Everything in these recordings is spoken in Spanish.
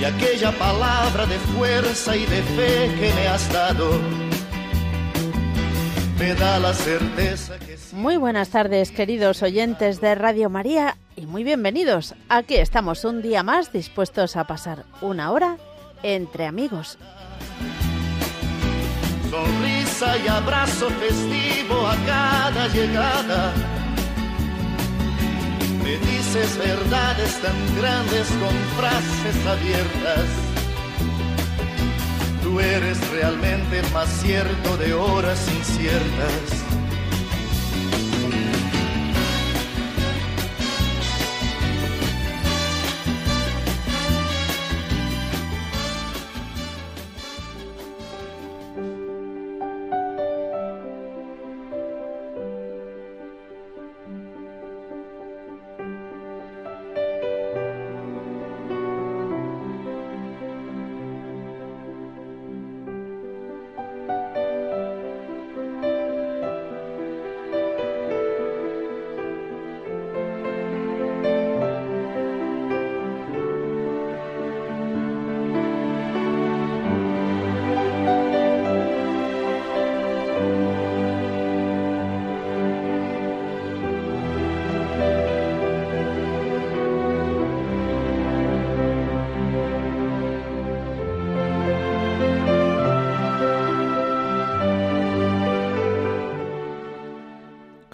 y aquella palabra de fuerza y de fe que me has dado me da la certeza que... Muy buenas tardes queridos oyentes de Radio María y muy bienvenidos. Aquí estamos un día más dispuestos a pasar una hora entre amigos. Sonrisa y abrazo festivo a cada llegada me dices verdades tan grandes con frases abiertas. Tú eres realmente más cierto de horas inciertas.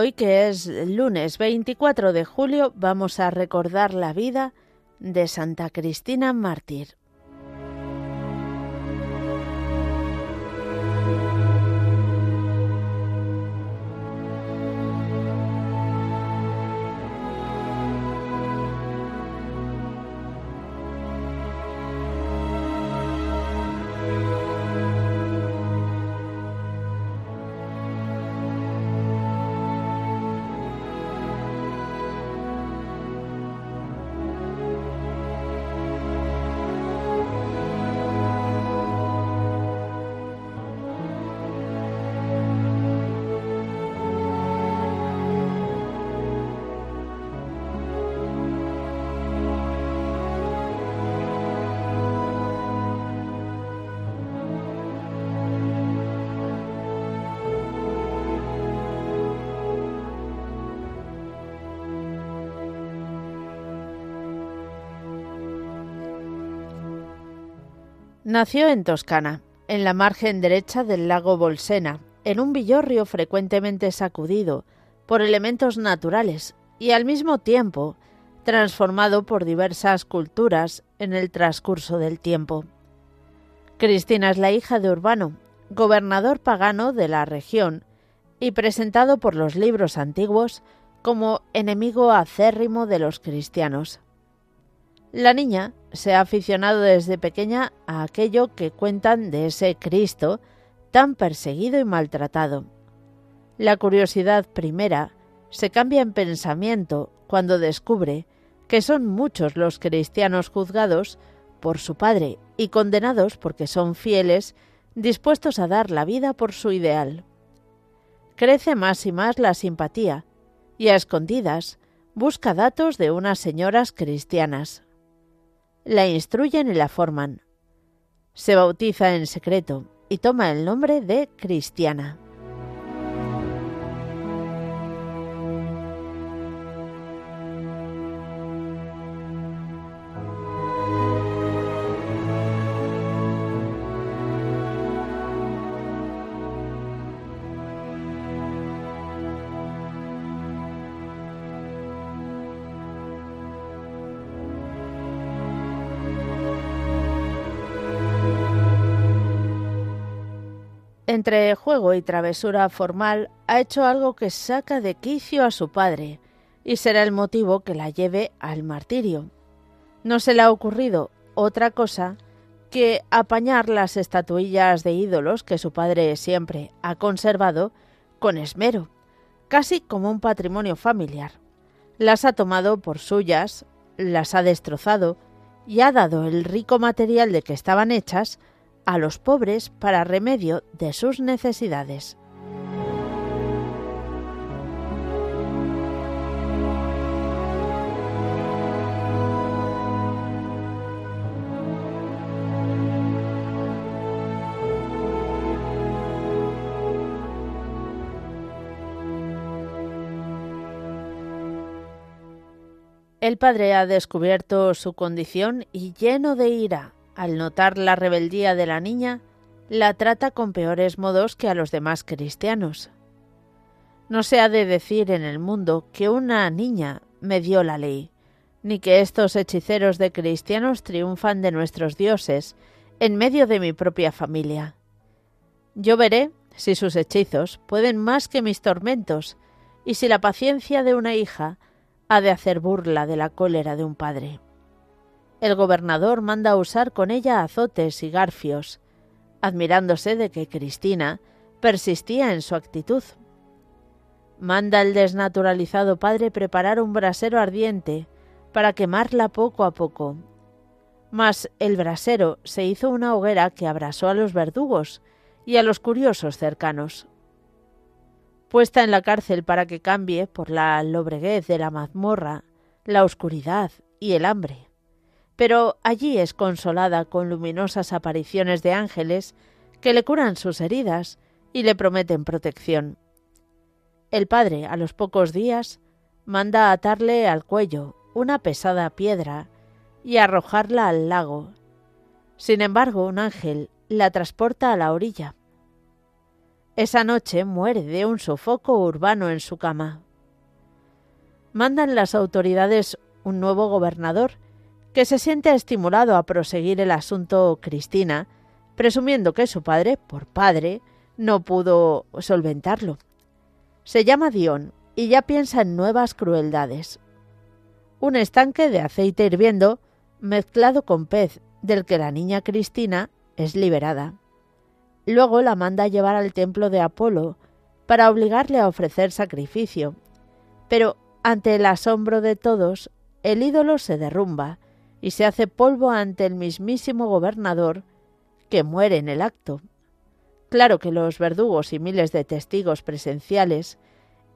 Hoy, que es lunes 24 de julio, vamos a recordar la vida de Santa Cristina Mártir. Nació en Toscana, en la margen derecha del lago Bolsena, en un villorrio frecuentemente sacudido por elementos naturales y al mismo tiempo transformado por diversas culturas en el transcurso del tiempo. Cristina es la hija de Urbano, gobernador pagano de la región, y presentado por los libros antiguos como enemigo acérrimo de los cristianos. La niña se ha aficionado desde pequeña a aquello que cuentan de ese Cristo tan perseguido y maltratado. La curiosidad primera se cambia en pensamiento cuando descubre que son muchos los cristianos juzgados por su padre y condenados porque son fieles, dispuestos a dar la vida por su ideal. Crece más y más la simpatía, y a escondidas busca datos de unas señoras cristianas. La instruyen y la forman. Se bautiza en secreto y toma el nombre de Cristiana. Entre juego y travesura formal ha hecho algo que saca de quicio a su padre y será el motivo que la lleve al martirio. No se le ha ocurrido otra cosa que apañar las estatuillas de ídolos que su padre siempre ha conservado con esmero, casi como un patrimonio familiar. Las ha tomado por suyas, las ha destrozado y ha dado el rico material de que estaban hechas a los pobres para remedio de sus necesidades. El padre ha descubierto su condición y lleno de ira al notar la rebeldía de la niña, la trata con peores modos que a los demás cristianos. No se ha de decir en el mundo que una niña me dio la ley, ni que estos hechiceros de cristianos triunfan de nuestros dioses en medio de mi propia familia. Yo veré si sus hechizos pueden más que mis tormentos, y si la paciencia de una hija ha de hacer burla de la cólera de un padre el gobernador manda usar con ella azotes y garfios, admirándose de que Cristina persistía en su actitud. Manda el desnaturalizado padre preparar un brasero ardiente para quemarla poco a poco. Mas el brasero se hizo una hoguera que abrasó a los verdugos y a los curiosos cercanos. Puesta en la cárcel para que cambie por la lobreguez de la mazmorra, la oscuridad y el hambre pero allí es consolada con luminosas apariciones de ángeles que le curan sus heridas y le prometen protección. El padre, a los pocos días, manda atarle al cuello una pesada piedra y arrojarla al lago. Sin embargo, un ángel la transporta a la orilla. Esa noche muere de un sofoco urbano en su cama. Mandan las autoridades un nuevo gobernador que se siente estimulado a proseguir el asunto Cristina, presumiendo que su padre, por padre, no pudo solventarlo. Se llama Dion y ya piensa en nuevas crueldades. Un estanque de aceite hirviendo mezclado con pez del que la niña Cristina es liberada. Luego la manda a llevar al templo de Apolo para obligarle a ofrecer sacrificio. Pero ante el asombro de todos, el ídolo se derrumba y se hace polvo ante el mismísimo gobernador, que muere en el acto. Claro que los verdugos y miles de testigos presenciales,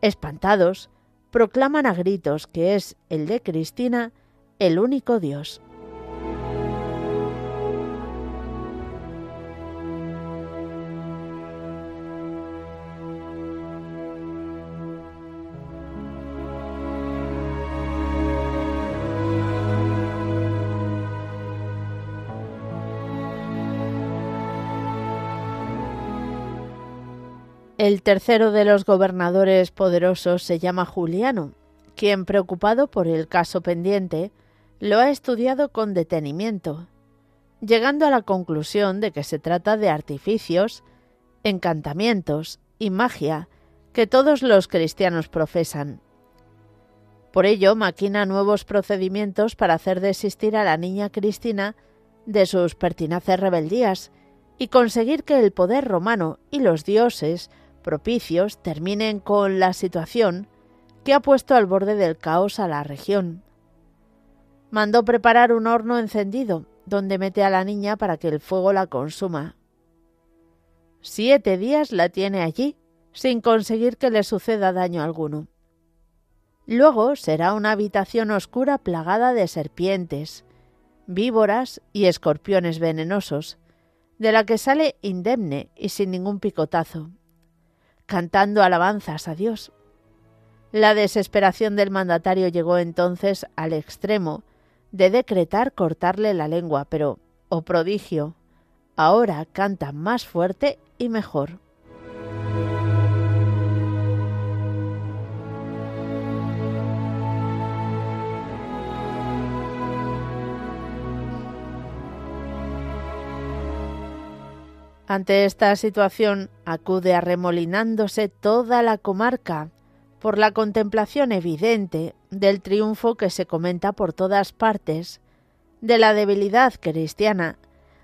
espantados, proclaman a gritos que es el de Cristina el único Dios. El tercero de los gobernadores poderosos se llama Juliano, quien, preocupado por el caso pendiente, lo ha estudiado con detenimiento, llegando a la conclusión de que se trata de artificios, encantamientos y magia que todos los cristianos profesan. Por ello, maquina nuevos procedimientos para hacer desistir a la niña Cristina de sus pertinaces rebeldías y conseguir que el poder romano y los dioses propicios terminen con la situación que ha puesto al borde del caos a la región. Mandó preparar un horno encendido donde mete a la niña para que el fuego la consuma. Siete días la tiene allí, sin conseguir que le suceda daño alguno. Luego será una habitación oscura plagada de serpientes, víboras y escorpiones venenosos, de la que sale indemne y sin ningún picotazo, cantando alabanzas a Dios. La desesperación del mandatario llegó entonces al extremo de decretar cortarle la lengua, pero, oh prodigio, ahora canta más fuerte y mejor. Ante esta situación acude arremolinándose toda la comarca por la contemplación evidente del triunfo que se comenta por todas partes, de la debilidad cristiana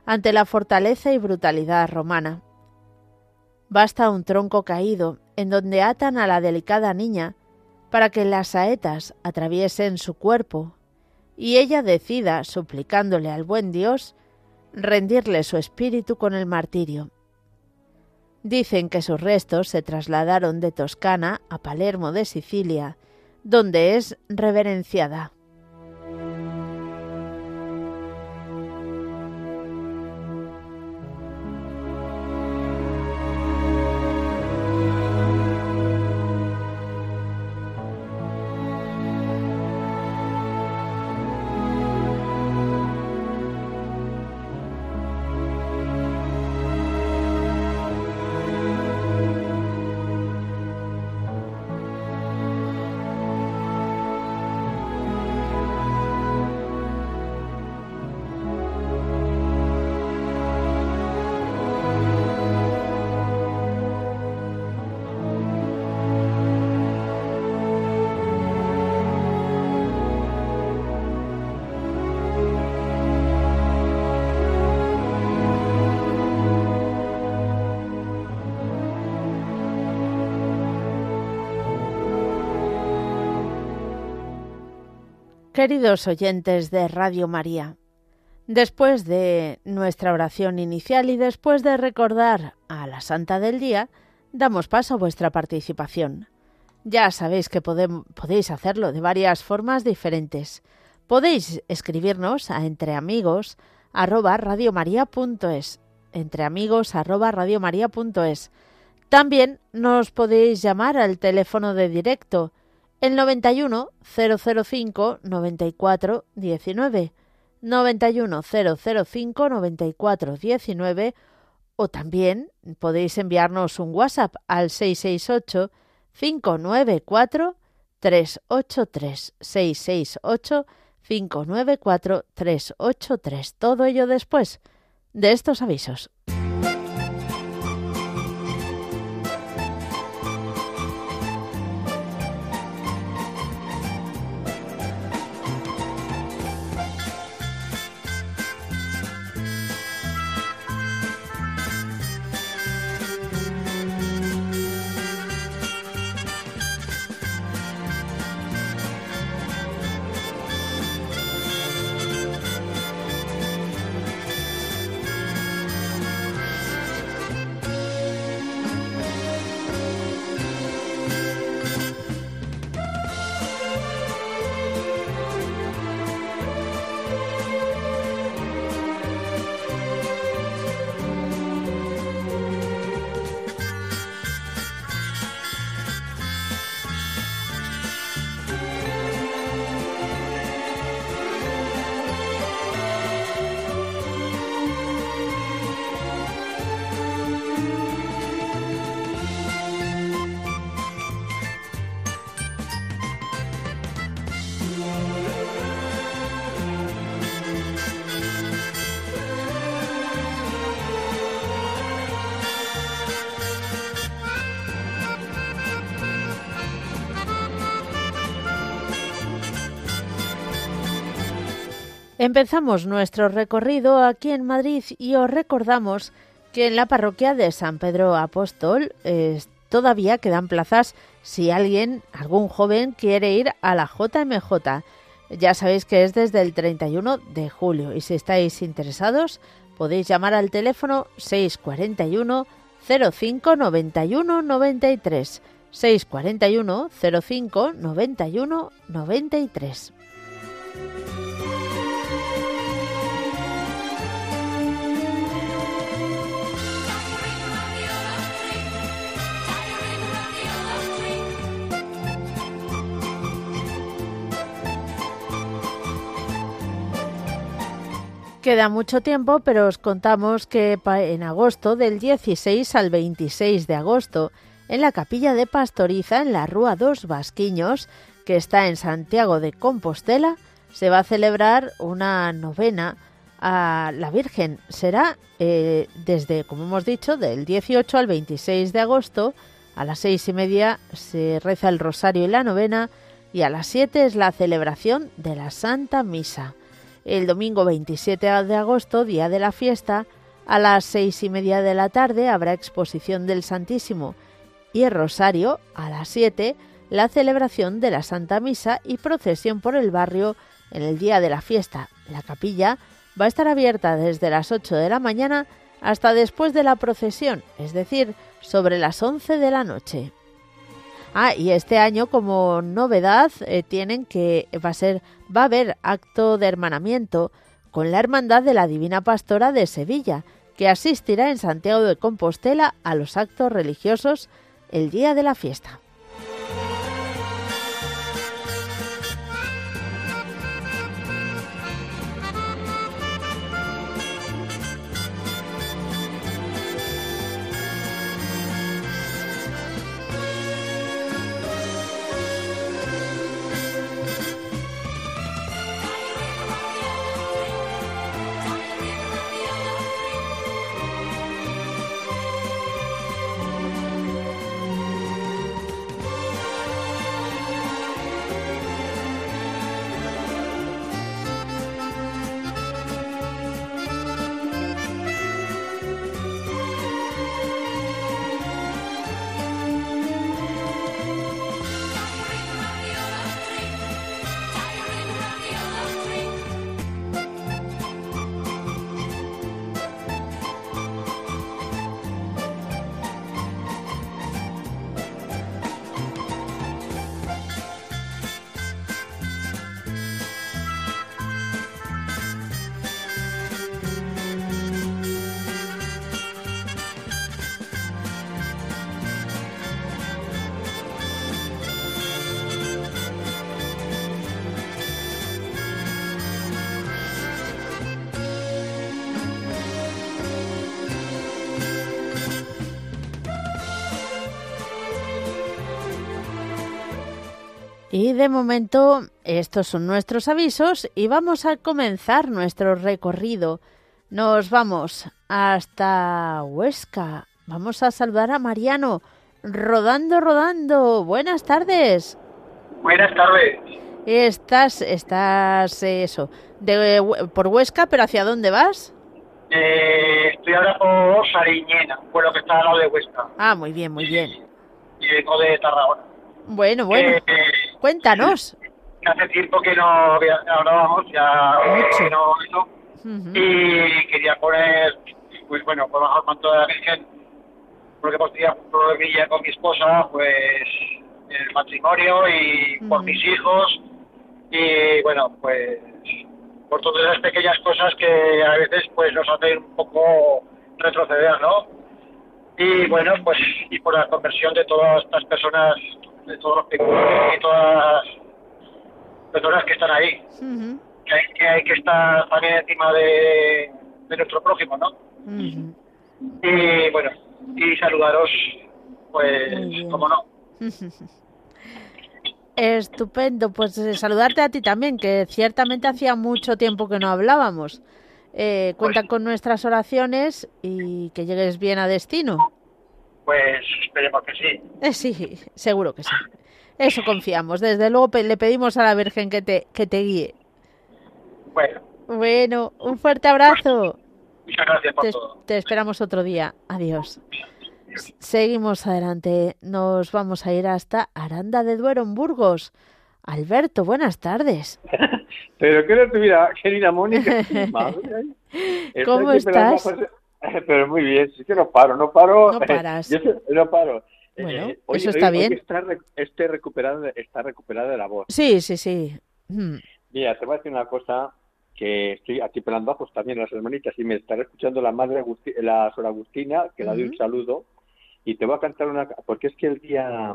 ante la fortaleza y brutalidad romana. Basta un tronco caído en donde atan a la delicada niña para que las saetas atraviesen su cuerpo y ella decida, suplicándole al buen Dios, rendirle su espíritu con el martirio. Dicen que sus restos se trasladaron de Toscana a Palermo de Sicilia, donde es reverenciada. Queridos oyentes de Radio María, después de nuestra oración inicial y después de recordar a la Santa del Día, damos paso a vuestra participación. Ya sabéis que podéis hacerlo de varias formas diferentes. Podéis escribirnos a entreamigos arroba También nos podéis llamar al teléfono de directo el 91 005 94 19 91 005 94 19 o también podéis enviarnos un WhatsApp al 668 594 383 668 594 383 todo ello después de estos avisos. Empezamos nuestro recorrido aquí en Madrid y os recordamos que en la parroquia de San Pedro Apóstol todavía quedan plazas si alguien, algún joven, quiere ir a la JMJ. Ya sabéis que es desde el 31 de julio y si estáis interesados podéis llamar al teléfono 641 05 91 93 641 05 91 93. Queda mucho tiempo, pero os contamos que en agosto, del 16 al 26 de agosto, en la capilla de Pastoriza, en la Rúa dos Vasquiños, que está en Santiago de Compostela, se va a celebrar una novena a la Virgen. Será eh, desde, como hemos dicho, del 18 al 26 de agosto. A las seis y media se reza el rosario y la novena y a las siete es la celebración de la Santa Misa. El domingo 27 de agosto, día de la fiesta, a las seis y media de la tarde habrá exposición del Santísimo y el Rosario, a las 7, la celebración de la Santa Misa y procesión por el barrio en el día de la fiesta. La capilla va a estar abierta desde las 8 de la mañana hasta después de la procesión, es decir, sobre las 11 de la noche. Ah, y este año como novedad eh, tienen que va a ser va a haber acto de hermanamiento con la Hermandad de la Divina Pastora de Sevilla, que asistirá en Santiago de Compostela a los actos religiosos el día de la fiesta. Y de momento estos son nuestros avisos y vamos a comenzar nuestro recorrido. Nos vamos hasta Huesca. Vamos a saludar a Mariano. Rodando, rodando. Buenas tardes. Buenas tardes. Estás, estás, eso, de, por Huesca, pero ¿hacia dónde vas? Eh, estoy ahora por Sariñena, pueblo que está al lado de Huesca. Ah, muy bien, muy bien. Y vengo de Tarragona. Bueno, bueno. Eh, Cuéntanos. Hace tiempo que no hablábamos, ya que no eso. Y quería poner, pues bueno, por bajo manto de la Virgen, porque hemos tenido un problemilla con mi esposa, pues el matrimonio y por mis hijos. Y bueno, pues por todas esas pequeñas cosas que a veces pues nos hacen un poco retroceder, ¿no? Y bueno, pues y por la conversión de todas estas personas de todos los y todas las personas que están ahí. que, hay, que hay que estar también encima de, de nuestro prójimo, ¿no? Y bueno, y saludaros, pues, como no. Estupendo, pues eh, saludarte a ti también, que ciertamente hacía mucho tiempo que no hablábamos. Eh, cuenta pues con nuestras oraciones y que llegues bien a destino. Pues esperemos que sí. Eh, sí, seguro que sí. Eso confiamos. Desde luego le pedimos a la Virgen que te, que te guíe. Bueno, Bueno, un fuerte abrazo. Muchas gracias por te, todo. Te esperamos otro día. Adiós. Seguimos adelante. Nos vamos a ir hasta Aranda de Duero, en Burgos. Alberto, buenas tardes. Pero qué tu vida, querida Mónica. ¿Cómo estás? Pero muy bien, sí que no paro, no paro. No paras. Yo no paro. Bueno, eh, hoy, eso está hoy, bien. Hoy está, esté recuperada, está recuperada la voz. Sí, sí, sí. Mm. Mira, te voy a decir una cosa que estoy aquí pelando ojos también las hermanitas y me estará escuchando la madre Agusti la Sor Agustina, que la doy un saludo, y te voy a cantar una, porque es que el día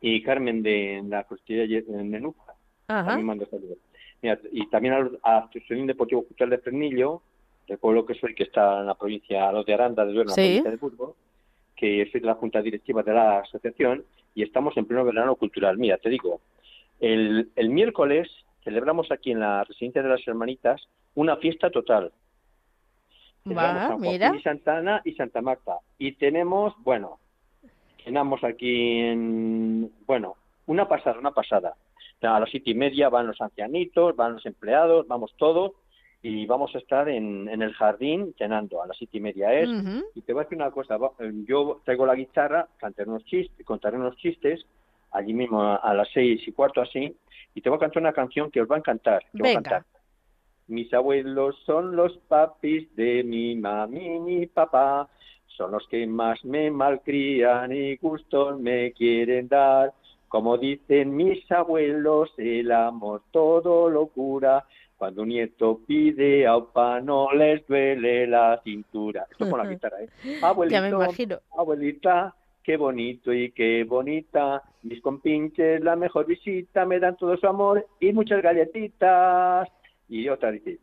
y Carmen de la costilla en Menuja, también mando saludos. Mira, y también a, a Asociación Deportivo Cultural de Fresnillo, del pueblo que soy, que está en la provincia, los de Aranda, de Duero, en la provincia de Burgos, que soy de la junta directiva de la asociación y estamos en pleno verano cultural. Mira, te digo, el, el miércoles celebramos aquí en la residencia de las hermanitas una fiesta total. Va, San mira. Y Santa Ana y Santa Marta. Y tenemos, bueno, llenamos aquí en, bueno, una pasada, una pasada. A las siete y media van los ancianitos, van los empleados, vamos todos y vamos a estar en, en el jardín llenando. A las siete y media es. Uh -huh. Y te voy a decir una cosa, yo traigo la guitarra, cantaré unos chistes, contaré unos chistes allí mismo a, a las seis y cuarto así, y te voy a cantar una canción que os va a encantar. Que Venga. Voy a cantar. Mis abuelos son los papis de mi mami y mi papá, son los que más me malcrían y gustos me quieren dar. Como dicen mis abuelos, el amor todo lo cura. Cuando un nieto pide a opa no les duele la cintura. Esto con la guitarra, ¿eh? Abuelito, ya me imagino. abuelita, qué bonito y qué bonita. Mis compinches, la mejor visita, me dan todo su amor y muchas galletitas. Y otra dice,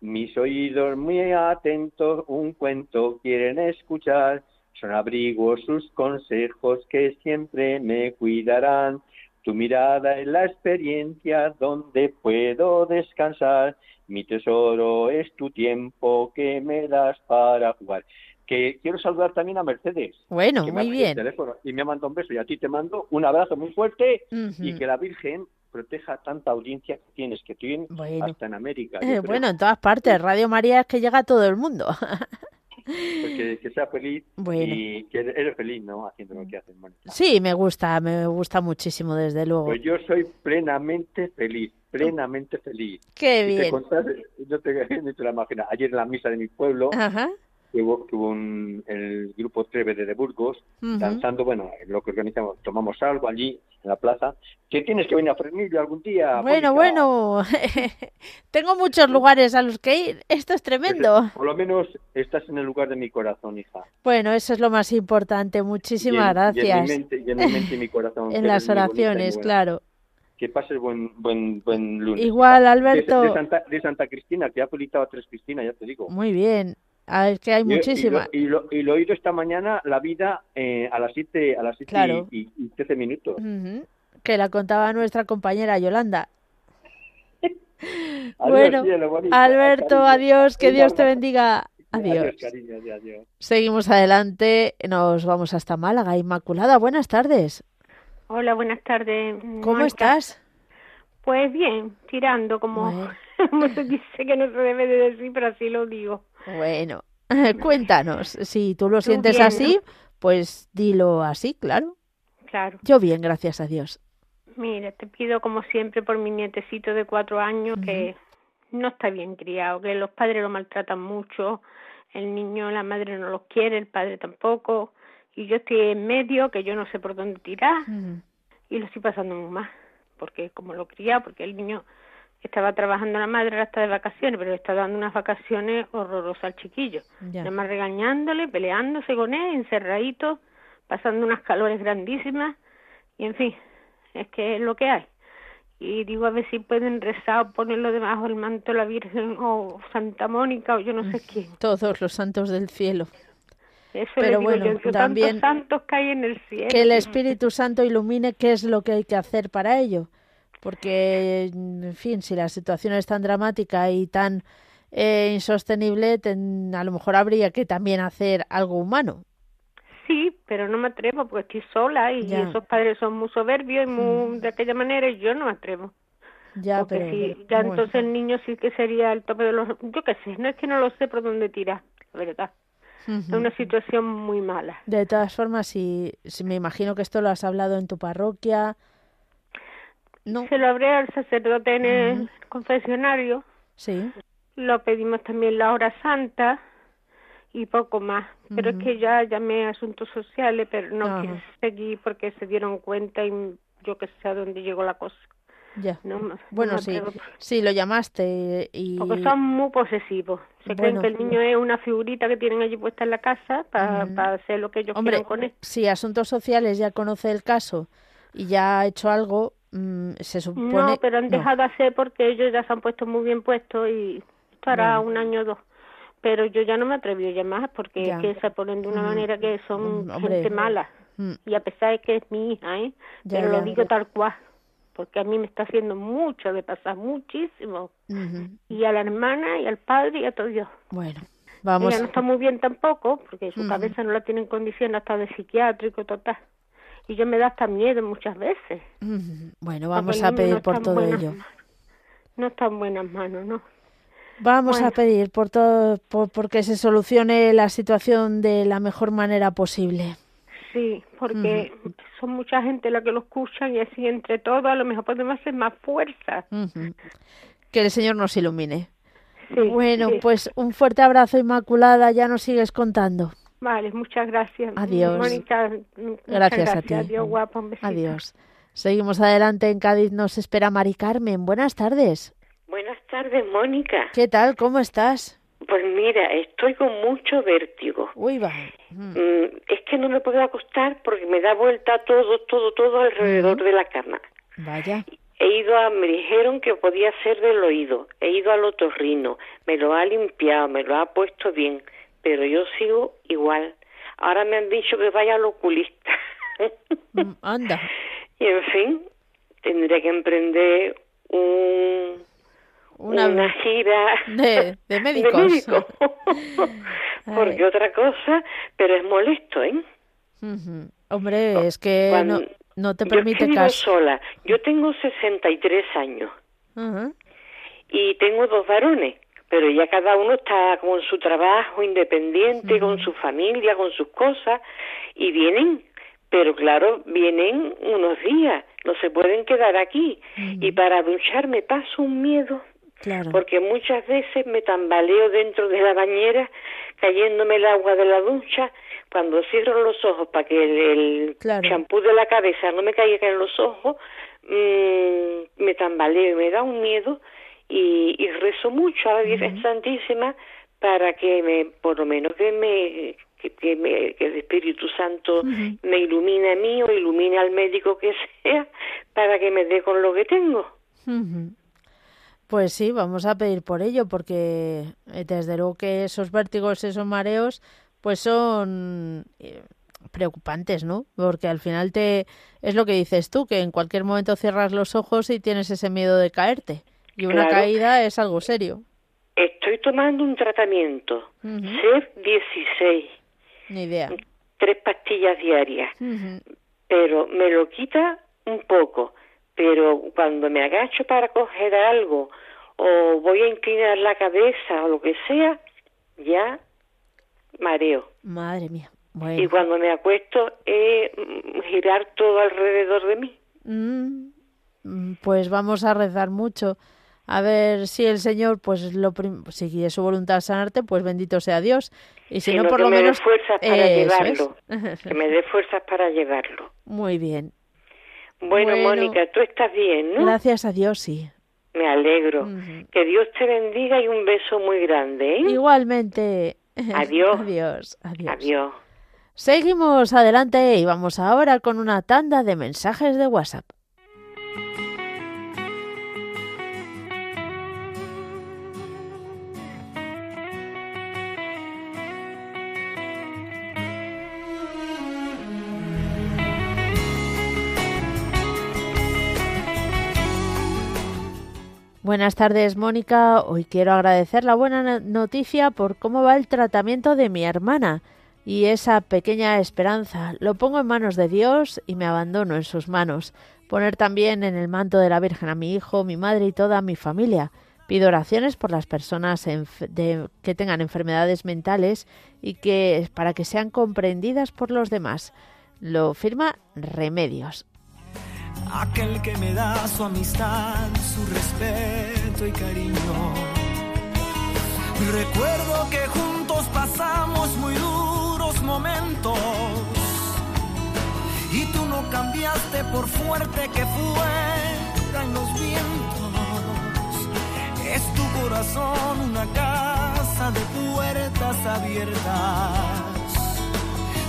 mis oídos muy atentos, un cuento quieren escuchar. Son abrigos sus consejos que siempre me cuidarán. Tu mirada es la experiencia donde puedo descansar. Mi tesoro es tu tiempo que me das para jugar que quiero saludar también a Mercedes. Bueno, que muy me bien. Teléfono, y me ha mandado un beso y a ti te mando un abrazo muy fuerte uh -huh. y que la Virgen proteja tanta audiencia que tienes, que tienes bueno. hasta en América. Eh, bueno, en todas partes. Radio María es que llega a todo el mundo. Que, que, sea feliz bueno. y que eres feliz, ¿no? Haciendo lo que haces. Sí, me gusta, me gusta muchísimo, desde luego. Pues yo soy plenamente feliz, plenamente feliz. Qué bien. Te contar, yo te, te la imagino, ayer en la misa de mi pueblo, Ajá. Que hubo, que hubo un, el grupo Trevede de Burgos, uh -huh. danzando, bueno, lo que organizamos, tomamos algo allí en la plaza. Que tienes que venir a Fresnillo algún día. Bueno, Mónica? bueno, tengo muchos lugares a los que ir. Esto es tremendo. Pues, por lo menos estás en el lugar de mi corazón, hija. Bueno, eso es lo más importante. Muchísimas y en, gracias. Y en, mi mente, y en mi mente y mi corazón. en las oraciones, claro. Que pases buen buen buen lunes. Igual, Alberto. De, de, Santa, de Santa Cristina, que ha felicitado a tres Cristina, ya te digo. Muy bien. Ah, es que hay muchísimas. Y, lo, y, lo, he oído esta mañana, la vida, eh, a las 7 a las siete claro. y, y 13 minutos. Uh -huh. Que la contaba nuestra compañera Yolanda. adiós, bueno, cielo, Alberto, cariño. adiós, que Dios te bendiga. Adiós. Adiós, cariño, adiós. Seguimos adelante, nos vamos hasta Málaga. Inmaculada, buenas tardes. Hola, buenas tardes. ¿Cómo estás? Pues bien, tirando, como, bueno. como se dice que no se debe de decir, pero así lo digo. Bueno, cuéntanos, si tú lo sientes bien, así, ¿no? pues dilo así, claro. Claro. Yo bien, gracias a Dios. Mira, te pido como siempre por mi nietecito de cuatro años uh -huh. que no está bien criado, que los padres lo maltratan mucho, el niño, la madre no los quiere, el padre tampoco, y yo estoy en medio, que yo no sé por dónde tirar, uh -huh. y lo estoy pasando muy mal, porque como lo cría, porque el niño estaba trabajando la madre ahora está de vacaciones, pero le está dando unas vacaciones horrorosas al chiquillo, ya. nada más regañándole, peleándose con él, encerradito, pasando unas calores grandísimas, y en fin, es que es lo que hay y digo a ver si pueden rezar o ponerlo debajo del manto de la Virgen o Santa Mónica o yo no sé quién. Todos los santos del cielo. Eso Pero digo bueno, yo, también tantos santos que hay en el cielo. Que el Espíritu Santo ilumine qué es lo que hay que hacer para ello. Porque, en fin, si la situación es tan dramática y tan eh, insostenible, ten, a lo mejor habría que también hacer algo humano. Sí, pero no me atrevo porque estoy sola y esos padres son muy soberbios y muy de aquella manera y yo no me atrevo. Ya, pero, sí, ya entonces el niño sí que sería el tope de los... Yo qué sé, no es que no lo sé por dónde tirar, la verdad. Es una situación muy mala. De todas formas, si, si me imagino que esto lo has hablado en tu parroquia... No. Se lo habré al sacerdote en el confesionario. Sí. Lo pedimos también la hora santa y poco más. Pero es que ya llamé a asuntos sociales, pero no quise seguir porque se dieron cuenta y yo que sé a dónde llegó la cosa. Ya. bueno, sí, sí, lo llamaste y... Porque son muy posesivos. Se creen que el niño es una figurita que tienen allí puesta en la casa para, hacer lo que ellos Hombre, con él. si Asuntos Sociales ya conoce el caso y ya ha hecho algo, mm, se supone... No, pero han dejado de hacer porque ellos ya se han puesto muy bien puestos y esto hará un año o dos. Pero yo ya no me atreví a llamar porque que se ponen de una manera que son mm, gente mala. Mm. y a pesar de que es mi hija ¿eh? pero lo digo tal cual porque a mí me está haciendo mucho de pasar muchísimo. Y a la hermana y al padre y a todo Dios. Bueno vamos ella no está muy bien tampoco porque su cabeza no la tiene en condición hasta de psiquiátrico total y yo me da hasta miedo muchas veces bueno vamos a pedir por todo ello no está en buenas manos no Vamos a pedir por todo, por, porque se solucione la situación de la mejor manera posible. Sí, porque son mucha gente la que lo escuchan y así entre todos a lo mejor podemos hacer más fuerza. Que el Señor nos ilumine. Sí, bueno, pues un fuerte abrazo, Inmaculada. Ya nos sigues contando. Vale, muchas gracias. Adiós. Mónica, gracias, a ti. Adiós, guapo. Adiós. Seguimos adelante en Cádiz. Nos espera Mari Carmen. Buenas tardes. Buenas tardes, Mónica. ¿Qué tal? ¿Cómo estás? Pues mira, estoy con mucho vértigo. Uy, va. Mm. Mm, es que no me puedo acostar porque me da vuelta todo, todo, todo alrededor de la cama. Vaya. He ido a, me dijeron que podía ser del oído. He ido al otorrino, me lo ha limpiado, me lo ha puesto bien, pero yo sigo igual. Ahora me han dicho que vaya al oculista. Mm, anda. Y en fin, tendré que emprender un una, gira de, de médicos. Porque otra cosa, pero es molesto, ¿eh? Hombre, es que no, no, te permite yo caso. sola. Yo tengo 63 años y tengo dos varones, pero ya cada uno está con su trabajo independiente, con su familia, con sus cosas y vienen, pero claro, vienen unos días, no se pueden quedar aquí. Y para ducharme paso un miedo porque muchas veces me tambaleo dentro de la bañera, cayéndome el agua de la ducha, cuando cierro los ojos para que el, champú de la cabeza no me caiga en los ojos, mmm, me tambaleo y me da un miedo y, y rezo mucho a la Virgen Santísima para que me, por lo menos que me que, me, que el Espíritu Santo me ilumine a mí o ilumine al médico que sea para que me dé con lo que tengo. Pues sí, vamos a pedir por ello, porque eh, desde luego que esos vértigos, esos mareos, pues son eh, preocupantes, ¿no? Porque al final te es lo que dices tú, que en cualquier momento cierras los ojos y tienes ese miedo de caerte. Y una caída es algo serio. Estoy tomando un tratamiento, CEF 16. Ni idea. Tres pastillas diarias. Pero me lo quita un poco pero cuando me agacho para coger algo o voy a inclinar la cabeza o lo que sea, ya mareo. Madre mía. Y cuando me acuesto, es girar todo alrededor de mí. Mm, mm, pues vamos a rezar mucho. A ver si el Señor, pues lo si quiere su voluntad sanarte, pues bendito sea Dios. Y si no, por lo me menos. Dé fuerzas para llevarlo. que me dé fuerzas para llevarlo. Muy bien. Bueno, Mónica, tú estás bien, ¿no? Gracias a Dios, sí. Me alegro. Que Dios te bendiga y un beso muy grande. ¿eh? Igualmente. Adiós. adiós. Adiós. Adiós. Seguimos adelante y vamos ahora con una tanda de mensajes de WhatsApp. Buenas tardes, Mónica. Hoy quiero agradecer la buena noticia por cómo va el tratamiento de mi hermana. y esa pequeña esperanza lo pongo en manos de Dios y me abandono en sus manos. Poner también en el manto de la Virgen a mi hijo, mi madre y toda mi familia. Pido oraciones por las personas que tengan enfermedades mentales y que para que sean comprendidas por los demás. Lo firma Remedios. Aquel que me da su amistad, su respeto y cariño. Recuerdo que juntos pasamos muy duros momentos y tú no cambiaste por fuerte que fueran los vientos. Es tu corazón una casa de puertas abiertas.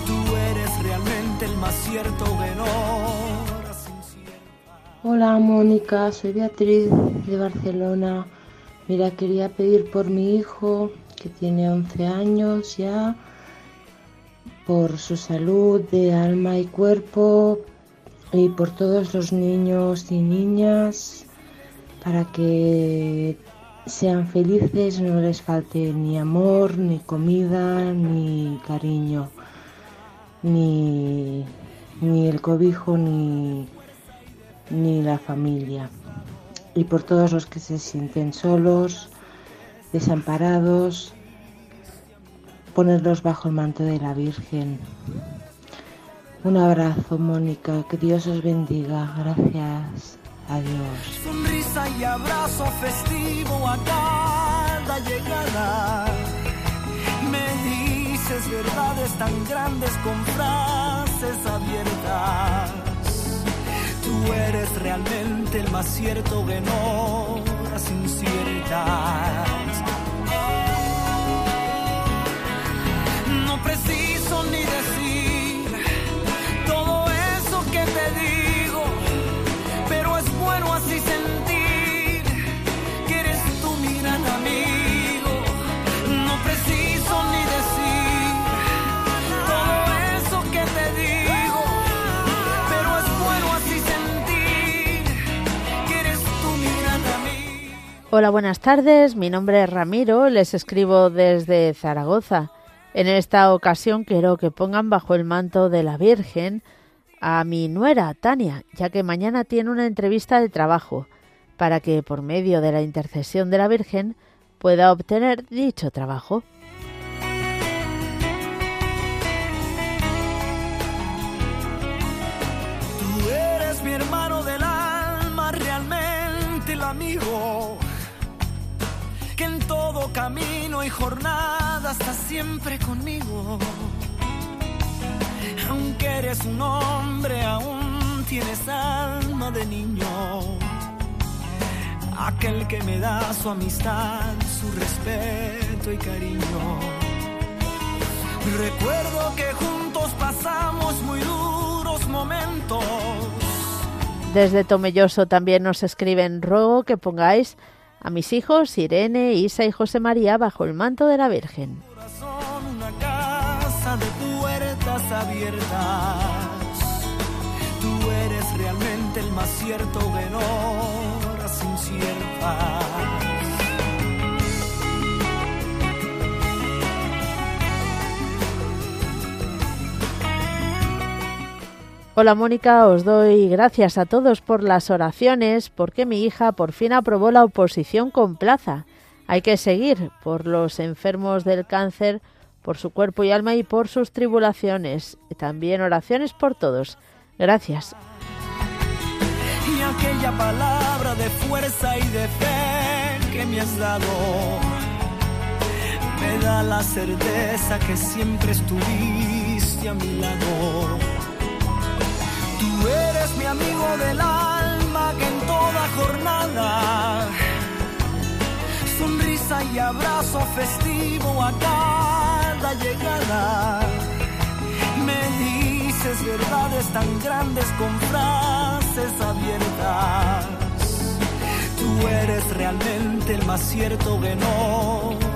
Tú eres realmente el más cierto venor. Hola Mónica, soy Beatriz de Barcelona. Mira, quería pedir por mi hijo que tiene 11 años ya, por su salud de alma y cuerpo y por todos los niños y niñas para que sean felices, no les falte ni amor, ni comida, ni cariño, ni, ni el cobijo, ni ni la familia. Y por todos los que se sienten solos, desamparados, ponerlos bajo el manto de la Virgen. Un abrazo, Mónica, que Dios os bendiga. Gracias. Adiós. Sonrisa y abrazo festivo a cada llegada. Me dices verdades tan grandes con frases abiertas Tú eres realmente el más cierto que no las inciertas. No preciso ni decir Hola, buenas tardes. Mi nombre es Ramiro. Les escribo desde Zaragoza. En esta ocasión quiero que pongan bajo el manto de la Virgen a mi nuera, Tania, ya que mañana tiene una entrevista de trabajo, para que por medio de la intercesión de la Virgen pueda obtener dicho trabajo. Camino y jornada estás siempre conmigo. Aunque eres un hombre, aún tienes alma de niño. Aquel que me da su amistad, su respeto y cariño. Recuerdo que juntos pasamos muy duros momentos. Desde Tomelloso también nos escriben, ruego que pongáis a mis hijos Irene, Isa y José María bajo el manto de la Virgen. Una casa de puertas abiertas. Tú eres realmente el más cierto de Hola Mónica, os doy gracias a todos por las oraciones porque mi hija por fin aprobó la oposición con plaza. Hay que seguir por los enfermos del cáncer, por su cuerpo y alma y por sus tribulaciones. También oraciones por todos. Gracias. Y aquella palabra de fuerza y de fe que me has dado me da la certeza que siempre estuviste a mi lado Tú eres mi amigo del alma que en toda jornada, sonrisa y abrazo festivo a cada llegada, me dices verdades tan grandes con frases abiertas. Tú eres realmente el más cierto que no.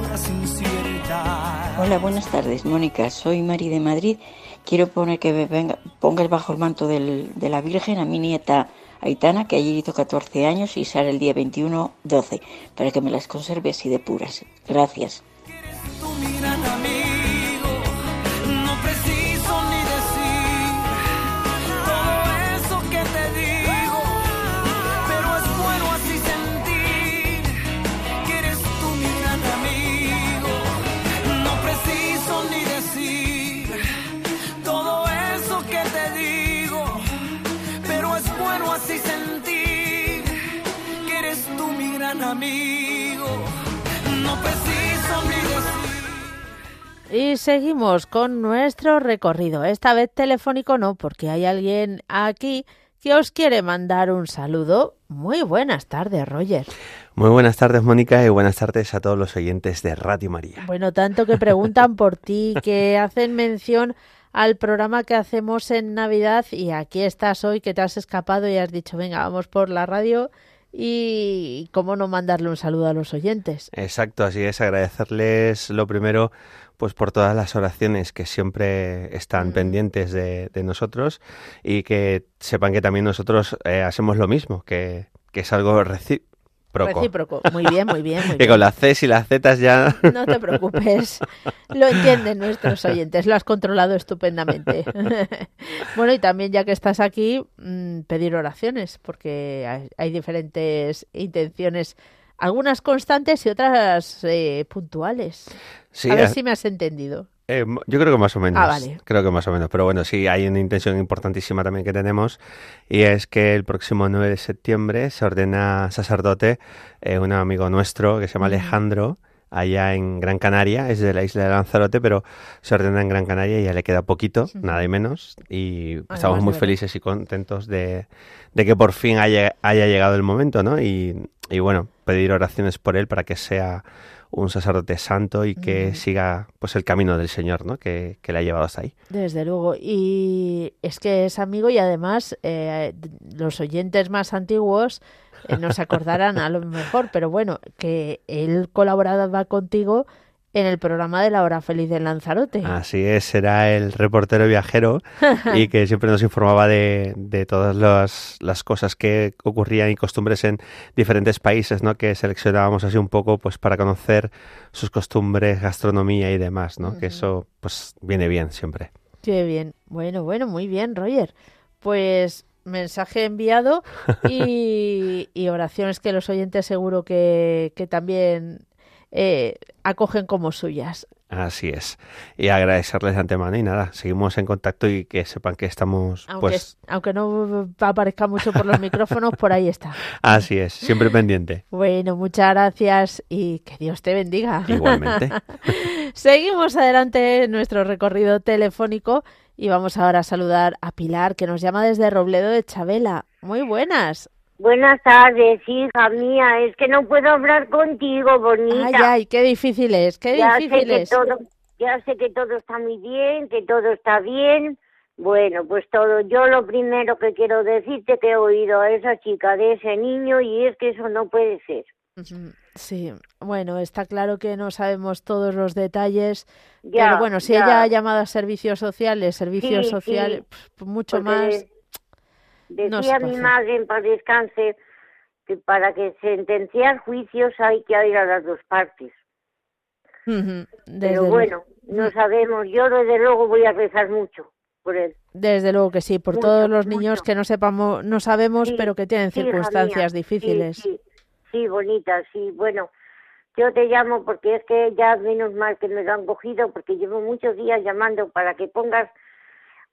Hola, buenas tardes, Mónica. Soy Mari de Madrid Quiero poner que venga, ponga bajo el manto de la Virgen a mi nieta Aitana, que ayer hizo 14 años y sale el día 21, 12, para que me las conserve así de puras. Gracias. Y seguimos con nuestro recorrido. Esta vez telefónico no, porque hay alguien aquí que os quiere mandar un saludo. Muy buenas tardes, Roger. Muy buenas tardes, Mónica, y buenas tardes a todos los oyentes de Radio María. Bueno, tanto que preguntan por ti, que hacen mención al programa que hacemos en Navidad y aquí estás hoy que te has escapado y has dicho, venga, vamos por la radio y cómo no mandarle un saludo a los oyentes. Exacto, así es, agradecerles lo primero pues por todas las oraciones que siempre están mm. pendientes de, nosotros y que sepan que también nosotros eh, hacemos lo mismo, que, que es algo Recíproco. Muy bien, muy bien. Muy que con las Cs y las Zs ya. No te preocupes. Lo entienden nuestros oyentes. Lo has controlado estupendamente. bueno, y también ya que estás aquí, mm, pedir oraciones, porque hay diferentes intenciones algunas constantes y otras eh, puntuales. a ver si me has entendido. Eh, yo creo que más o menos. Ah, creo que más o menos. Pero bueno, sí, hay una intención importantísima también que tenemos y es que el próximo 9 de septiembre se ordena sacerdote eh, un amigo nuestro que se llama Alejandro allá en Gran Canaria, es de la isla de Lanzarote, pero se ordena en Gran Canaria y ya le queda poquito, nada y menos, y estamos muy felices y contentos de, que por fin haya, haya llegado el momento, ¿no? Y, y bueno, pedir oraciones por él para que sea un sacerdote santo y que siga pues el camino del Señor, ¿no? Que, le ha llevado hasta ahí. Desde luego. Y es que es amigo y además eh, los oyentes más antiguos eh, no se acordarán a lo mejor, pero bueno, que él colaboraba contigo en el programa de la hora feliz de Lanzarote. Así es, era el reportero viajero y que siempre nos informaba de, de todas las, las, cosas que ocurrían y costumbres en diferentes países, ¿no? Que seleccionábamos así un poco pues para conocer sus costumbres, gastronomía y demás, ¿no? Que eso pues viene bien siempre. Qué bien. Bueno, bueno, muy bien, Roger. Pues mensaje enviado y, y oraciones que los oyentes seguro que, que también eh, acogen como suyas. Así es. Y agradecerles de antemano y nada, seguimos en contacto y que sepan que estamos aunque, pues... Aunque no aparezca mucho por los micrófonos, por ahí está. Así es, siempre pendiente. Bueno, muchas gracias y que Dios te bendiga. Igualmente. seguimos adelante en nuestro recorrido telefónico y vamos ahora a saludar a Pilar, que nos llama desde Robledo de Chabela. Muy buenas. Buenas tardes, hija mía. Es que no puedo hablar contigo, bonita. Ay, ay, qué difícil es, qué ya difícil sé es. Que todo, ya sé que todo está muy bien, que todo está bien. Bueno, pues todo. Yo lo primero que quiero decirte que he oído a esa chica de ese niño y es que eso no puede ser. Sí, bueno, está claro que no sabemos todos los detalles, pero bueno, si ella ha llamado a servicios sociales, servicios sociales, mucho más. Decía mi madre en paz descanse que para que sentenciar juicios hay que ir a las dos partes. Pero bueno, no sabemos. Yo desde luego voy a rezar mucho por él. Desde luego que sí, por todos los niños que no sepamos, no sabemos, pero que tienen circunstancias difíciles. Sí, sí, bonita, sí. Bueno, yo te llamo porque es que ya menos mal que me lo han cogido porque llevo muchos días llamando para que pongas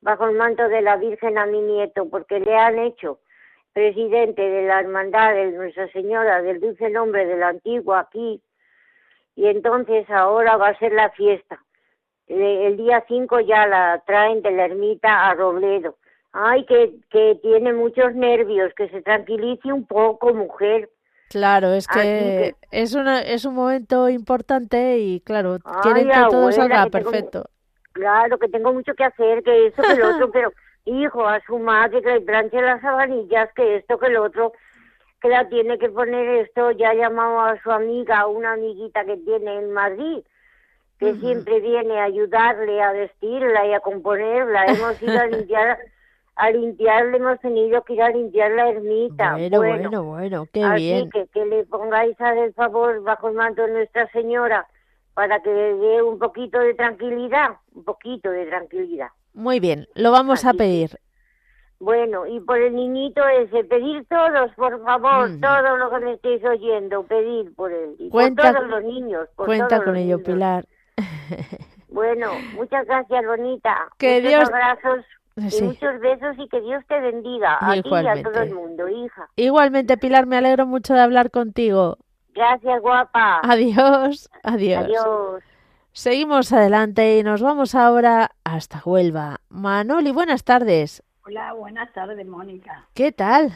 bajo el manto de la Virgen a mi nieto, porque le han hecho presidente de la hermandad de Nuestra Señora del Dulce Nombre de la Antigua aquí, y entonces ahora va a ser la fiesta. El día 5 ya la traen de la ermita a Robledo. Ay, que, que tiene muchos nervios, que se tranquilice un poco, mujer. Claro, es que, es una es un momento importante y claro, quieren que todo salga perfecto. Claro, que tengo mucho que hacer, que esto, que lo otro, pero hijo, a su madre que le planche las sabanillas, que esto, que lo otro, que la tiene que poner esto, ya ha llamado a su amiga, una amiguita que tiene en Madrid, que siempre viene a ayudarle a vestirla y a componerla. Hemos ido a limpiar, a limpiarle, hemos tenido que ir a limpiar la ermita. Bueno, bueno, bueno, qué así bien. que que le pongáis a el favor bajo el manto de Nuestra Señora para que dé un poquito de tranquilidad, un poquito de tranquilidad. Muy bien, lo vamos a pedir. Bueno, y por el niñito ese, pedir todos, por favor, mm. todo lo que me estéis oyendo, pedir por él. Y cuenta, por todos los niños. cuenta con ello, Pilar. Bueno, muchas gracias, Bonita. Que muchos Dios... abrazos y muchos besos y que Dios te bendiga a ti y a todo el mundo, hija. Igualmente, Pilar, me alegro mucho de hablar contigo. Gracias, guapa. Adiós, adiós. Adiós. Seguimos adelante y nos vamos ahora hasta Huelva. Manoli, buenas tardes. Hola, buenas tardes, Mónica. ¿Qué tal?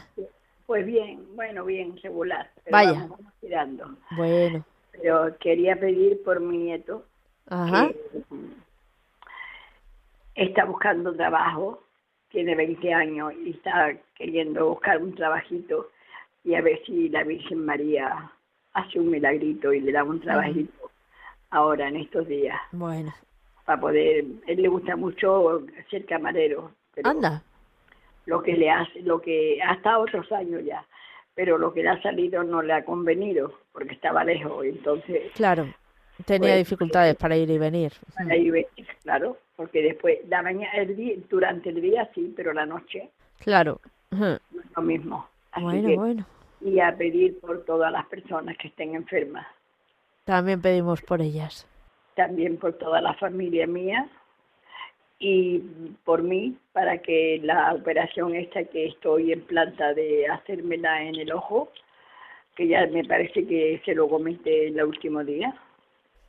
Pues bien, bueno, bien, regular. Vaya. Vamos, tirando. Bueno. Pero quería pedir por mi nieto. Ajá. está buscando trabajo, tiene 20 años y está queriendo buscar un trabajito y a ver si la Virgen María hace un milagrito y le da un trabajito ahora en estos días. Bueno. Para poder, él le gusta mucho ser camarero. Pero Anda. Lo que le hace, lo que hasta otros años ya, pero lo que le ha salido no le ha convenido porque estaba lejos, entonces. Claro. Tenía pues, dificultades para ir y venir. Para ir y venir, claro, porque después, la mañana, el día, durante el día sí, pero la noche. Claro. Lo mismo. Así bueno, que, bueno. Y a pedir por todas las personas que estén enfermas. También pedimos por ellas. También por toda la familia mía y por mí para que la operación esta que estoy en planta de hacérmela en el ojo, que ya me parece que se lo comenté el último día.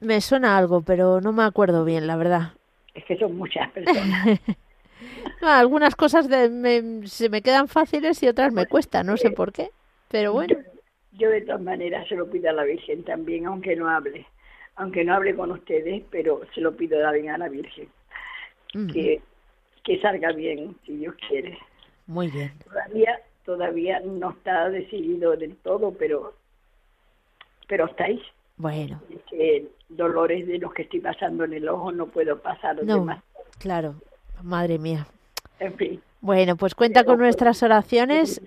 Me suena algo, pero no me acuerdo bien, la verdad. Es que son muchas personas. no, algunas cosas de, me, se me quedan fáciles y otras me cuestan, no sé por qué, pero bueno. Yo, yo de todas maneras se lo pido a la Virgen también, aunque no hable, aunque no hable con ustedes, pero se lo pido también a la Virgen que, que salga bien, si Dios quiere. Muy bien. Todavía, todavía no está decidido del todo, pero, pero está ahí. Bueno. Dolores de los que estoy pasando en el ojo no puedo pasar los no, demás. Claro, madre mía. En fin. Bueno, pues cuenta con nuestras oraciones.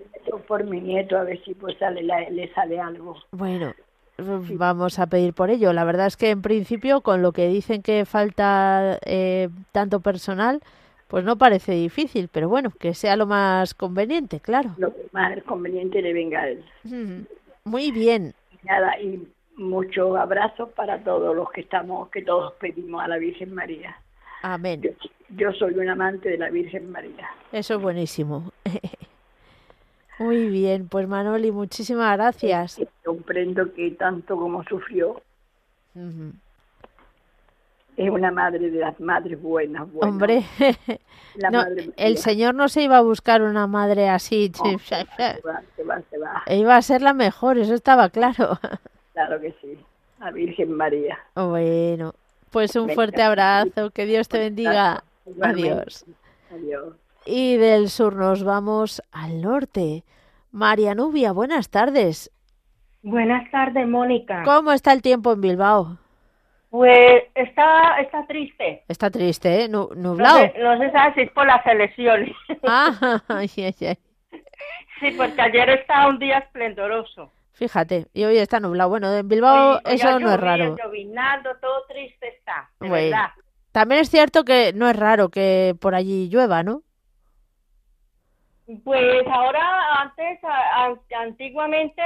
Por mi nieto, a ver si pues sale, le sale algo. Bueno, vamos a pedir por ello. La verdad es que en principio, con lo que dicen que falta eh, tanto personal, pues no parece difícil, pero bueno, que sea lo más conveniente, claro. Lo más conveniente le venga a él. Muy bien. Nada, y muchos abrazos para todos los que estamos, que todos pedimos a la Virgen María. Amén. Yo, yo soy un amante de la Virgen María. Eso es buenísimo. Muy bien, pues Manoli, muchísimas gracias. Comprendo que tanto como sufrió, uh -huh. es una madre de las madres buenas. buenas. Hombre, no, madre el Señor no se iba a buscar una madre así. No, se va, se va, se va. Iba a ser la mejor, eso estaba claro. Claro que sí, la Virgen María. Bueno, pues un fuerte abrazo, que Dios te bendiga. Adiós. Adiós. Y del sur nos vamos al norte. María Nubia, buenas tardes. Buenas tardes, Mónica. ¿Cómo está el tiempo en Bilbao? Pues está, está triste. Está triste, ¿eh? Nublado. No sé, si es por las elecciones. Ah, ay, ay. Sí, porque ayer estaba un día esplendoroso. Fíjate, y hoy está nublado. Bueno, en Bilbao eso no es raro. llovinando, todo triste está, de Bueno, verdad. También es cierto que no es raro que por allí llueva, ¿no? Pues ahora, antes, a- a- antiguamente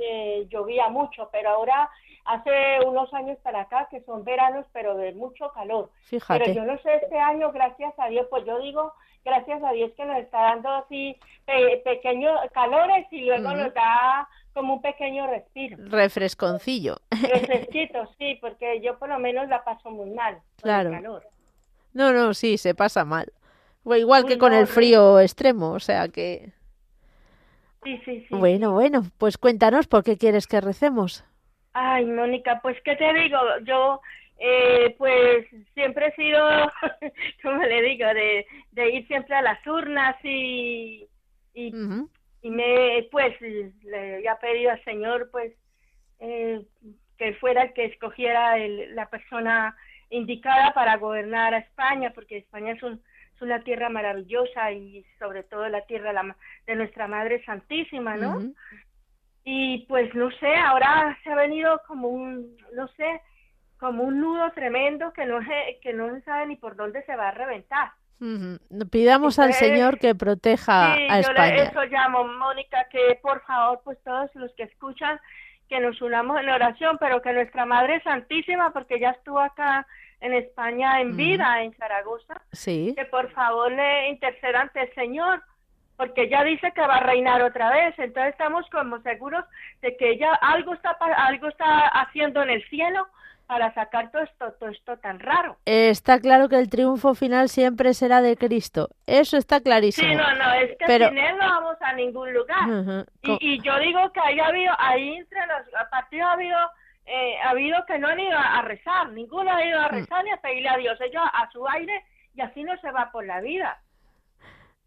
eh, llovía mucho, pero ahora hace unos años para acá que son veranos, pero de mucho calor. Fíjate. Pero yo no sé, este año, gracias a Dios, pues yo digo, gracias a Dios que nos está dando así pe- pequeños calores y luego nos da como un pequeño respiro. Refresconcillo. Refresquito, sí, porque yo por lo menos la paso muy mal el Claro. calor. No, no, sí, se pasa mal. O igual que con no, el frío extremo, o sea que... Sí, sí, sí. Bueno, bueno, pues cuéntanos por qué quieres que recemos. Ay, Mónica, pues qué te digo, yo eh, pues siempre he sido, como le digo, de, de ir siempre a las urnas y, y, Ujú. y me pues le había pedido al Señor pues eh, que fuera el que escogiera el- la persona indicada para gobernar a España, porque España es, un, es una tierra maravillosa y sobre todo la tierra de, nuestra Madre Santísima, ¿no? Y pues no sé, ahora se ha venido como un, no sé, como un nudo tremendo que no se, que no se sabe ni por dónde se va a reventar. Ujú. Pidamos al Señor que proteja Sí, a yo España. eso llamo, Mónica, que por favor, pues todos los que escuchan, que nos unamos en oración, pero que nuestra Madre Santísima, porque ya estuvo acá en España en vida, en Zaragoza, Sí. que por favor le interceda ante el Señor porque ella dice que va a reinar otra vez, entonces estamos como seguros de que ella algo está algo está haciendo en el cielo para sacar todo esto, todo esto tan raro. Está claro que el triunfo final siempre será de Cristo. Eso está clarísimo. Sí, no, no, es que sin él no vamos a ningún lugar. y, yo digo que ahí ha habido, ahí entre los partidos ha habido, eh, ha habido que no han ido a, rezar, ninguno ha ido a mm. rezar ni a pedirle a Dios, ellos a su aire y así no se va por la vida.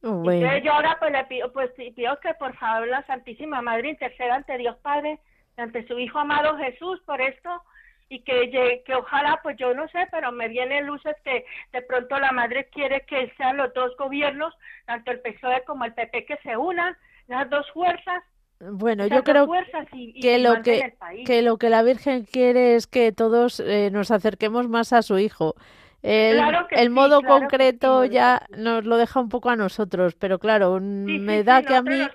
Bueno. yo ahora pues le pido, pues pido que por favor la Santísima Madre interceda ante Dios Padre, ante su Hijo amado Jesús por esto y que, que ojalá, pues yo no sé, pero me vienen luces que de pronto la madre quiere que sean los dos gobiernos, tanto el PSOE como el PP, que se unan, las dos fuerzas. Bueno, yo creo que, lo que, que lo que la Virgen quiere es que todos eh, nos acerquemos más a su hijo. El, el modo concreto ya nos lo deja un poco a nosotros, pero claro, me da que a mí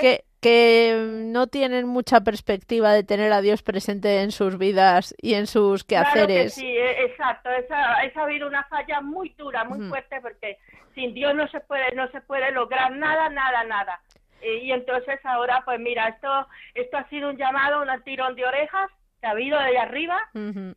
que, que no tienen mucha perspectiva de tener a Dios presente en sus vidas y en sus quehaceres. sí, e, exacto, esa, ha habido una falla muy dura, muy fuerte, porque sin Dios no se puede, no se puede lograr nada, nada, nada. Y, entonces ahora, pues mira, esto, esto ha sido un llamado, un tirón de orejas que ha habido de arriba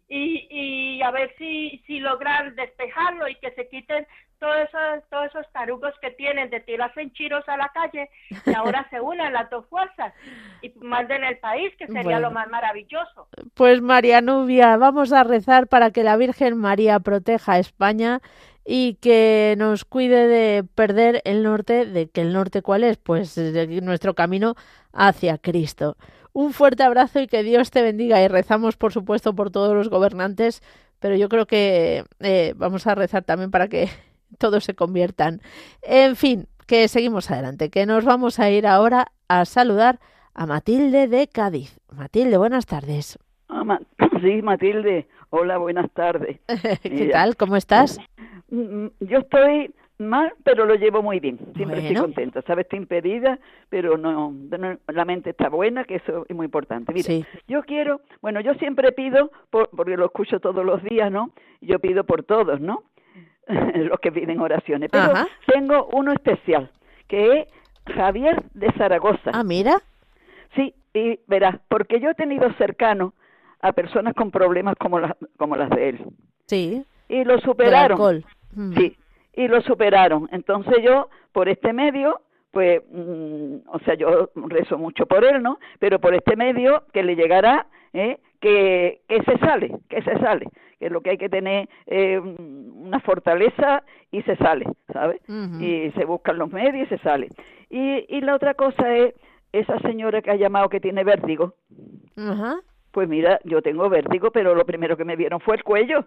y, y a ver si, si logran despejarlo y que se quiten todos esos, todos esos tarugos que tienen de tirarse chiros a la calle y ahora se unen las dos fuerzas y manden el país, que sería lo más maravilloso. Pues María Nubia, vamos a rezar para que la Virgen María proteja a España y que nos cuide de perder el norte, de que el norte cuál es, pues nuestro camino hacia Cristo. Un fuerte abrazo y que Dios te bendiga y rezamos por supuesto por todos los gobernantes, pero yo creo que eh, vamos a rezar también para que todos se conviertan. En fin, que seguimos adelante, que nos vamos a ir ahora a saludar a Matilde de Cádiz. Matilde, buenas tardes. Ah, sí, Matilde, hola, buenas tardes. ¿Qué tal? ¿Cómo estás? Mm, mm, yo estoy mal, pero lo llevo muy bien. Siempre estoy contenta. Sabes, estoy impedida, pero no, la mente está buena, que eso es muy importante. Mira, yo quiero, bueno, yo siempre pido, porque lo escucho todos los días, ¿no? Yo pido por todos, ¿no? los que piden oraciones. Pero tengo uno especial, que es Javier de Zaragoza. Ah, mira. Sí, y verás, porque yo he tenido cercano a personas con problemas como las, como las de él. Sí. Y lo superaron. Mm. Sí, y lo superaron. Entonces yo, por este medio, pues, mm, o sea, yo rezo mucho por él, ¿no? Pero por este medio que le llegará, ¿eh? que, que se sale, que se sale que lo que hay que tener eh, una fortaleza y se sale, ¿sabes? Y se buscan los medios y se sale. Y, y la otra cosa es esa señora que ha llamado que tiene vértigo. Pues mira, yo tengo vértigo, pero lo primero que me vieron fue el cuello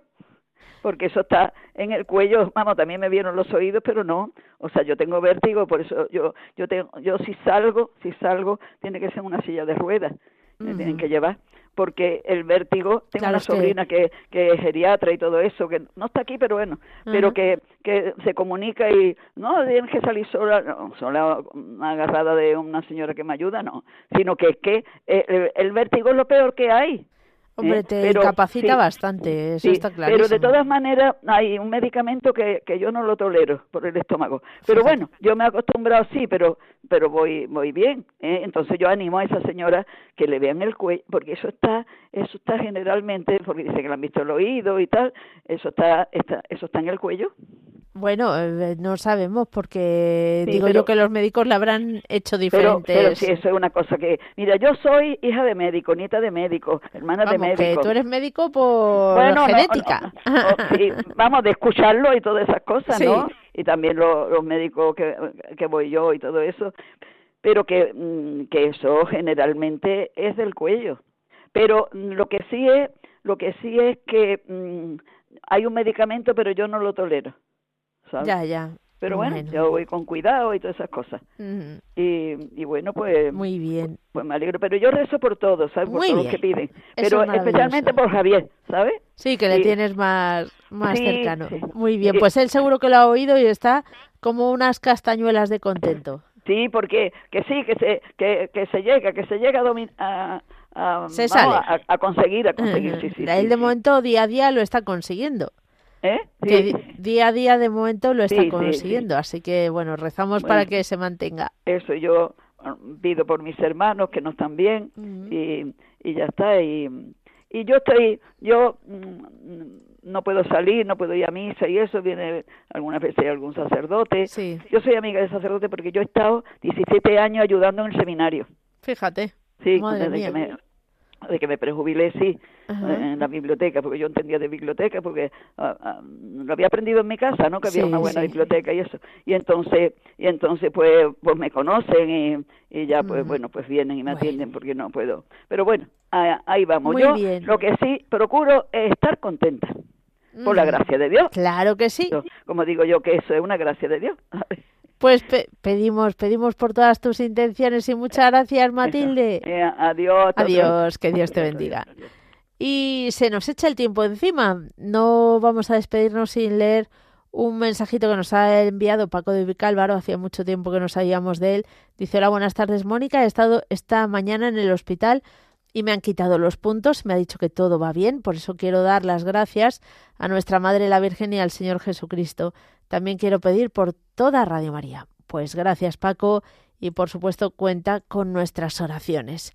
porque eso está en el cuello, vamos, también me vieron los oídos, pero no, o sea, yo tengo vértigo, por eso yo yo tengo yo si salgo, si salgo tiene que ser una silla de ruedas, me tienen que llevar porque el vértigo, tengo una sobrina que... que, es geriatra y todo eso, que no está aquí, pero bueno, pero que, que se comunica y no tienes que salir sola, no, sola agarrada de una señora que me ayuda, no, sino que es que eh, el vértigo es lo peor que hay. Hombre, te capacita bastante, eso está claro. Pero de todas maneras hay un medicamento que, que yo no lo tolero por el estómago. Pero bueno, yo me he acostumbrado sí, pero pero voy voy bien. ¿eh? Entonces yo animo a esa señora que le vean el cuello, porque eso está eso está generalmente, porque dice que le han visto el oído y tal, eso está, está eso está en el cuello. Bueno, eh, no sabemos porque digo yo que los médicos la habrán hecho diferentes. Pero, sí, eso es una cosa que... Mira, yo soy hija de médico, nieta de médico, hermana de médico. Que tú eres médico por genética. vamos, de escucharlo y todas esas cosas, ¿no? Y también los médicos que, que voy yo y todo eso. Pero que, mm, que eso generalmente es del cuello. Pero lo que sí es, lo que sí es que mm, hay un medicamento, pero yo no lo tolero. Ya, ya. Pero bueno, yo voy con cuidado y todas esas cosas. y, y, bueno, pues... Muy bien. Pues me alegro. Pero yo rezo por todos, ¿sabes? Por todos los que piden. Pero especialmente por Javier, ¿sabes? Sí, que le tienes más, más cercano. Muy bien, pues él seguro que lo ha oído y está como unas castañuelas de contento. Sí, porque que sí, que se, que, que se llega, que se llega a, dominar a, se sale. A, conseguir, a conseguir, sí, sí, Él de momento día a día lo está consiguiendo. ¿Eh? Que día a día de momento lo está consiguiendo, así que bueno, rezamos para que se mantenga. Eso, yo pido por mis hermanos que no están bien y, y ya está. Y, y yo estoy, yo mm, no puedo salir, no puedo ir a misa y eso, viene algunas veces algún sacerdote. Yo soy amiga del sacerdote porque yo he estado 17 años ayudando en el seminario. Fíjate. Sí, desde que me de que me prejubilé, sí, en la biblioteca, porque yo entendía de biblioteca, porque ah, ah, lo había aprendido en mi casa, ¿no? Que había una buena biblioteca y eso. Y entonces, y entonces pues, pues me conocen y, ya, pues bueno, pues vienen y me atienden porque no puedo. Pero bueno, ahí vamos. yo lo que sí procuro es estar contenta. Por la gracia de Dios. Claro que sí. como digo yo, que eso es una gracia de Dios. Pues pedimos, pedimos por todas tus intenciones y muchas gracias, Matilde. Eh, adiós. Adiós, que Dios te bendiga. Y se nos echa el tiempo encima. No vamos a despedirnos sin leer un mensajito que nos ha enviado Paco de Vicálvaro. Hacía mucho tiempo que no sabíamos de él. Dice: Hola, buenas tardes, Mónica. He estado esta mañana en el hospital y me han quitado los puntos. Me ha dicho que todo va bien. Por eso quiero dar las gracias a nuestra Madre la Virgen y al Señor Jesucristo. También quiero pedir por toda Radio María. Pues gracias Paco y por supuesto cuenta con nuestras oraciones.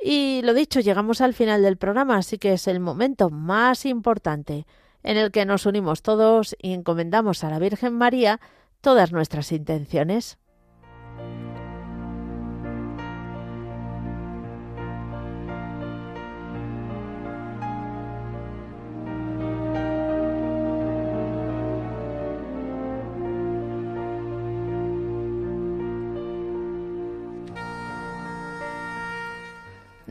Y lo dicho, llegamos al final del programa, así que es el momento más importante en el que nos unimos todos y encomendamos a la Virgen María todas nuestras intenciones.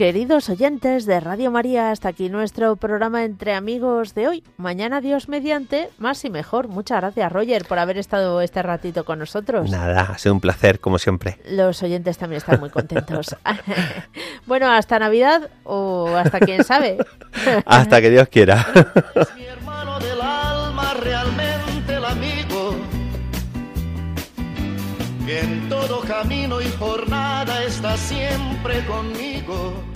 Queridos oyentes de Radio María, hasta aquí nuestro programa Entre Amigos de hoy. Mañana, Dios mediante, más y mejor. Muchas gracias, Roger, por haber estado este ratito con nosotros. Nada, ha sido un placer, como siempre. Los oyentes también están muy contentos. bueno, hasta Navidad o hasta quién sabe. hasta que Dios quiera. es mi hermano del alma, realmente el amigo. Que en todo camino y jornada está siempre conmigo